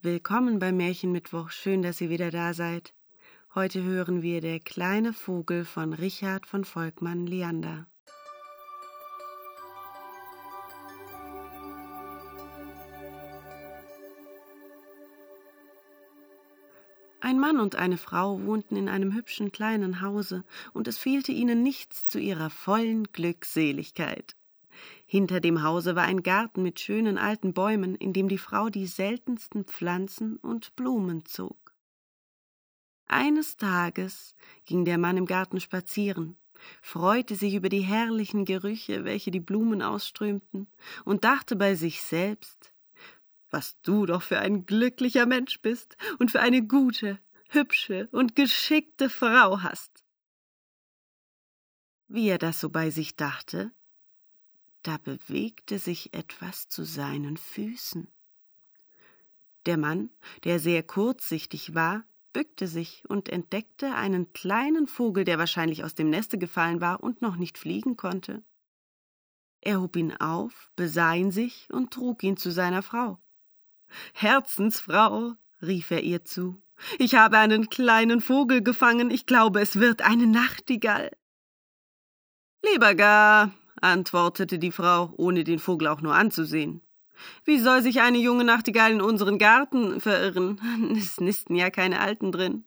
Willkommen beim Märchenmittwoch. Schön, dass ihr wieder da seid. Heute hören wir Der kleine Vogel von Richard von Volkmann Leander. Ein Mann und eine Frau wohnten in einem hübschen kleinen Hause, und es fehlte ihnen nichts zu ihrer vollen Glückseligkeit. Hinter dem Hause war ein Garten mit schönen alten Bäumen, in dem die Frau die seltensten Pflanzen und Blumen zog. Eines Tages ging der Mann im Garten spazieren, freute sich über die herrlichen Gerüche, welche die Blumen ausströmten, und dachte bei sich selbst, was du doch für ein glücklicher Mensch bist und für eine gute, hübsche und geschickte Frau hast. Wie er das so bei sich dachte, da bewegte sich etwas zu seinen Füßen. Der Mann, der sehr kurzsichtig war, bückte sich und entdeckte einen kleinen Vogel, der wahrscheinlich aus dem Neste gefallen war und noch nicht fliegen konnte. Er hob ihn auf, besah ihn sich und trug ihn zu seiner Frau. Herzensfrau, rief er ihr zu, ich habe einen kleinen Vogel gefangen, ich glaube, es wird eine Nachtigall. Lieber gar, antwortete die Frau, ohne den Vogel auch nur anzusehen. Wie soll sich eine junge Nachtigall in unseren Garten verirren? Es nisten ja keine Alten drin.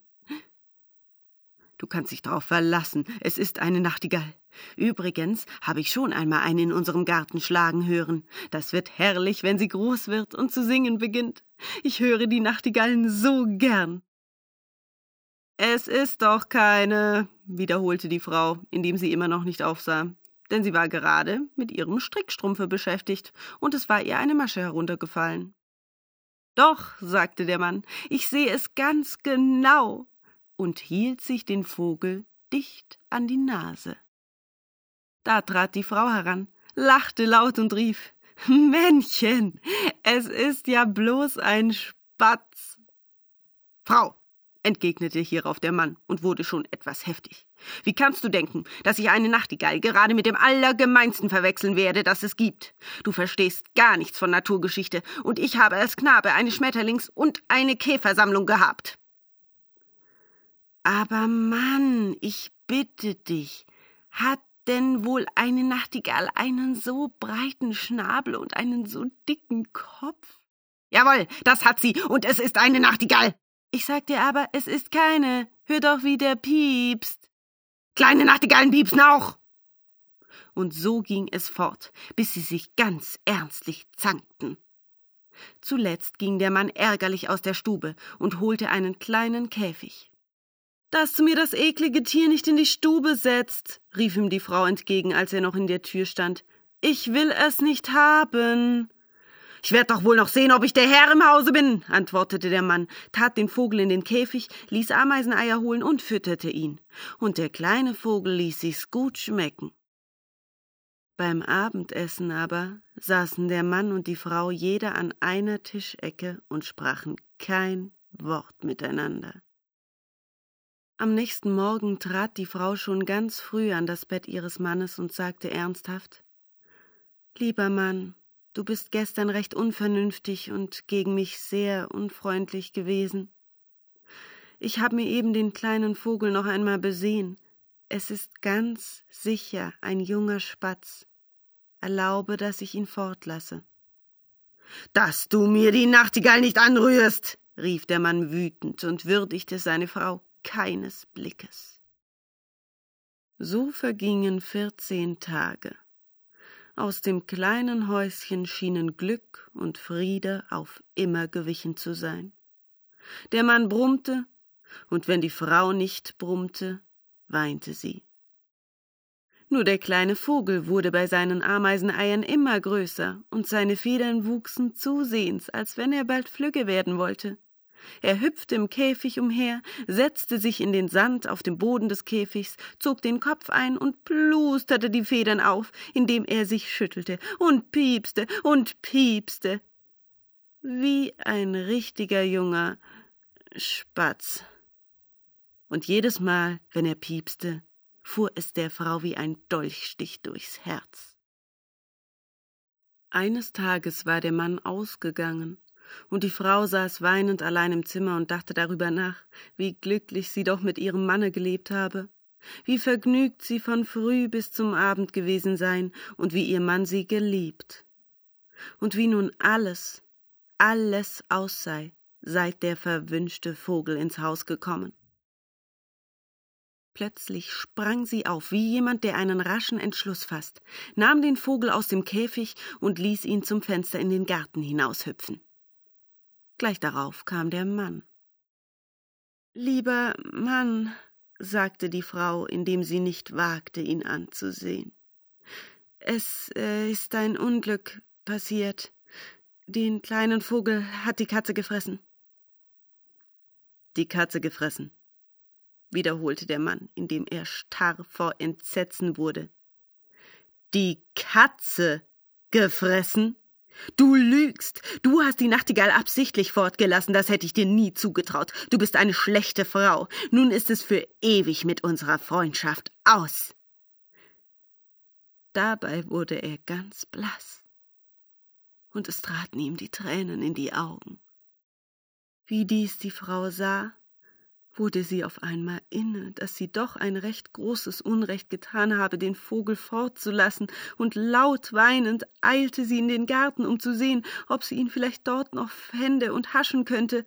Du kannst dich darauf verlassen, es ist eine Nachtigall. Übrigens habe ich schon einmal eine in unserem Garten schlagen hören. Das wird herrlich, wenn sie groß wird und zu singen beginnt. Ich höre die Nachtigallen so gern. Es ist doch keine, wiederholte die Frau, indem sie immer noch nicht aufsah denn sie war gerade mit ihrem Strickstrumpfe beschäftigt, und es war ihr eine Masche heruntergefallen. Doch, sagte der Mann, ich sehe es ganz genau, und hielt sich den Vogel dicht an die Nase. Da trat die Frau heran, lachte laut und rief Männchen, es ist ja bloß ein Spatz. Frau, entgegnete hierauf der Mann und wurde schon etwas heftig. Wie kannst du denken, dass ich eine Nachtigall gerade mit dem Allergemeinsten verwechseln werde, das es gibt? Du verstehst gar nichts von Naturgeschichte, und ich habe als Knabe eine Schmetterlings- und eine Käfersammlung gehabt. Aber Mann, ich bitte dich, hat denn wohl eine Nachtigall einen so breiten Schnabel und einen so dicken Kopf? Jawohl, das hat sie, und es ist eine Nachtigall. Ich sag dir aber, es ist keine. Hör doch, wie der piepst. Kleine Nachtigallen piepsen auch. Und so ging es fort, bis sie sich ganz ernstlich zankten. Zuletzt ging der Mann ärgerlich aus der Stube und holte einen kleinen Käfig. Dass du mir das eklige Tier nicht in die Stube setzt, rief ihm die Frau entgegen, als er noch in der Tür stand. Ich will es nicht haben. Ich werde doch wohl noch sehen, ob ich der Herr im Hause bin, antwortete der Mann, tat den Vogel in den Käfig, ließ Ameiseneier holen und fütterte ihn. Und der kleine Vogel ließ sich's gut schmecken. Beim Abendessen aber saßen der Mann und die Frau jeder an einer Tischecke und sprachen kein Wort miteinander. Am nächsten Morgen trat die Frau schon ganz früh an das Bett ihres Mannes und sagte ernsthaft Lieber Mann, Du bist gestern recht unvernünftig und gegen mich sehr unfreundlich gewesen. Ich habe mir eben den kleinen Vogel noch einmal besehen. Es ist ganz sicher ein junger Spatz. Erlaube, dass ich ihn fortlasse. Dass du mir die Nachtigall nicht anrührst, rief der Mann wütend und würdigte seine Frau keines Blickes. So vergingen vierzehn Tage. Aus dem kleinen Häuschen schienen Glück und Friede auf immer gewichen zu sein. Der Mann brummte, und wenn die Frau nicht brummte, weinte sie. Nur der kleine Vogel wurde bei seinen Ameiseneiern immer größer, und seine Federn wuchsen zusehends, als wenn er bald Flügge werden wollte. Er hüpfte im Käfig umher, setzte sich in den Sand auf dem Boden des Käfigs, zog den Kopf ein und plusterte die Federn auf, indem er sich schüttelte und piepste und piepste. Wie ein richtiger junger Spatz. Und jedes Mal, wenn er piepste, fuhr es der Frau wie ein Dolchstich durchs Herz. Eines Tages war der Mann ausgegangen und die Frau saß weinend allein im Zimmer und dachte darüber nach, wie glücklich sie doch mit ihrem Manne gelebt habe, wie vergnügt sie von früh bis zum Abend gewesen sein und wie ihr Mann sie geliebt. Und wie nun alles, alles aus sei, seit der verwünschte Vogel ins Haus gekommen. Plötzlich sprang sie auf, wie jemand, der einen raschen Entschluss fasst, nahm den Vogel aus dem Käfig und ließ ihn zum Fenster in den Garten hinaushüpfen. Gleich darauf kam der Mann. Lieber Mann, sagte die Frau, indem sie nicht wagte, ihn anzusehen. Es äh, ist ein Unglück passiert. Den kleinen Vogel hat die Katze gefressen. Die Katze gefressen, wiederholte der Mann, indem er starr vor Entsetzen wurde. Die Katze gefressen? Du lügst. Du hast die Nachtigall absichtlich fortgelassen, das hätte ich dir nie zugetraut. Du bist eine schlechte Frau. Nun ist es für ewig mit unserer Freundschaft aus. Dabei wurde er ganz blass, und es traten ihm die Tränen in die Augen. Wie dies die Frau sah, wurde sie auf einmal inne, dass sie doch ein recht großes Unrecht getan habe, den Vogel fortzulassen, und laut weinend eilte sie in den Garten, um zu sehen, ob sie ihn vielleicht dort noch fände und haschen könnte.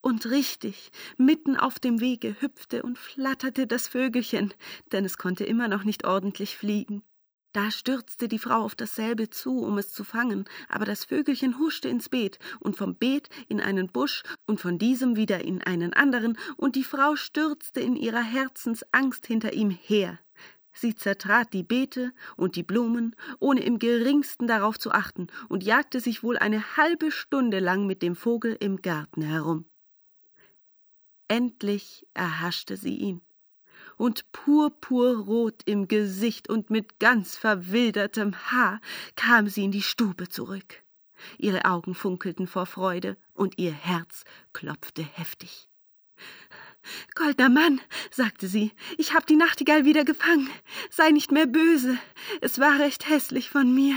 Und richtig, mitten auf dem Wege hüpfte und flatterte das Vögelchen, denn es konnte immer noch nicht ordentlich fliegen. Da stürzte die Frau auf dasselbe zu, um es zu fangen, aber das Vögelchen huschte ins Beet und vom Beet in einen Busch und von diesem wieder in einen anderen, und die Frau stürzte in ihrer Herzensangst hinter ihm her. Sie zertrat die Beete und die Blumen, ohne im geringsten darauf zu achten, und jagte sich wohl eine halbe Stunde lang mit dem Vogel im Garten herum. Endlich erhaschte sie ihn und purpurrot im Gesicht und mit ganz verwildertem Haar kam sie in die Stube zurück. Ihre Augen funkelten vor Freude und ihr Herz klopfte heftig. Goldner Mann, sagte sie, ich hab die Nachtigall wieder gefangen. Sei nicht mehr böse. Es war recht hässlich von mir.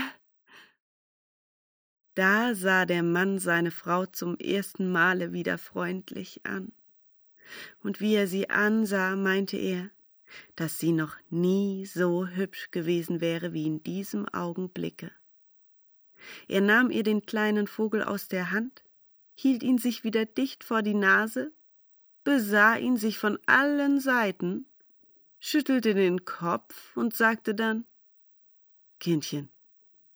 Da sah der Mann seine Frau zum ersten Male wieder freundlich an und wie er sie ansah, meinte er, dass sie noch nie so hübsch gewesen wäre wie in diesem Augenblicke. Er nahm ihr den kleinen Vogel aus der Hand, hielt ihn sich wieder dicht vor die Nase, besah ihn sich von allen Seiten, schüttelte den Kopf und sagte dann Kindchen,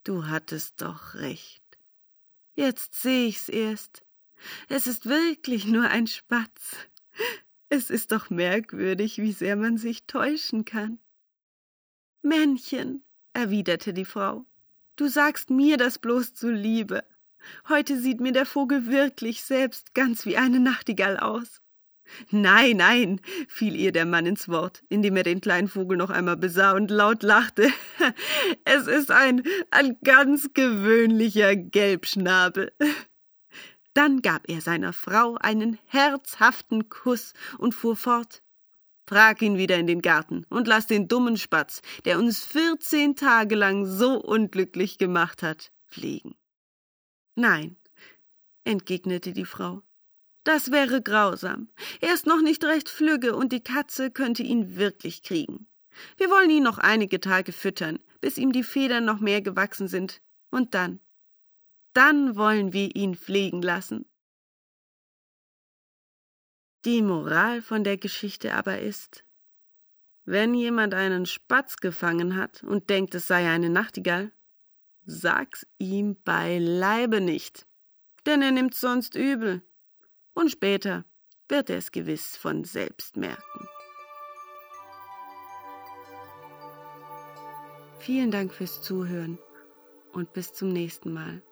du hattest doch recht. Jetzt seh ich's erst. Es ist wirklich nur ein Spatz. Es ist doch merkwürdig, wie sehr man sich täuschen kann. Männchen, erwiderte die Frau, du sagst mir das bloß zuliebe. Heute sieht mir der Vogel wirklich selbst ganz wie eine Nachtigall aus. Nein, nein, fiel ihr der Mann ins Wort, indem er den kleinen Vogel noch einmal besah und laut lachte. Es ist ein, ein ganz gewöhnlicher Gelbschnabel. Dann gab er seiner Frau einen herzhaften Kuss und fuhr fort. Frag ihn wieder in den Garten und lass den dummen Spatz, der uns vierzehn Tage lang so unglücklich gemacht hat, fliegen. Nein, entgegnete die Frau. Das wäre grausam. Er ist noch nicht recht flügge und die Katze könnte ihn wirklich kriegen. Wir wollen ihn noch einige Tage füttern, bis ihm die Federn noch mehr gewachsen sind, und dann dann wollen wir ihn pflegen lassen. Die Moral von der Geschichte aber ist, wenn jemand einen Spatz gefangen hat und denkt, es sei eine Nachtigall, sag's ihm beileibe nicht, denn er nimmt's sonst übel, und später wird er es gewiss von selbst merken. Vielen Dank fürs Zuhören und bis zum nächsten Mal.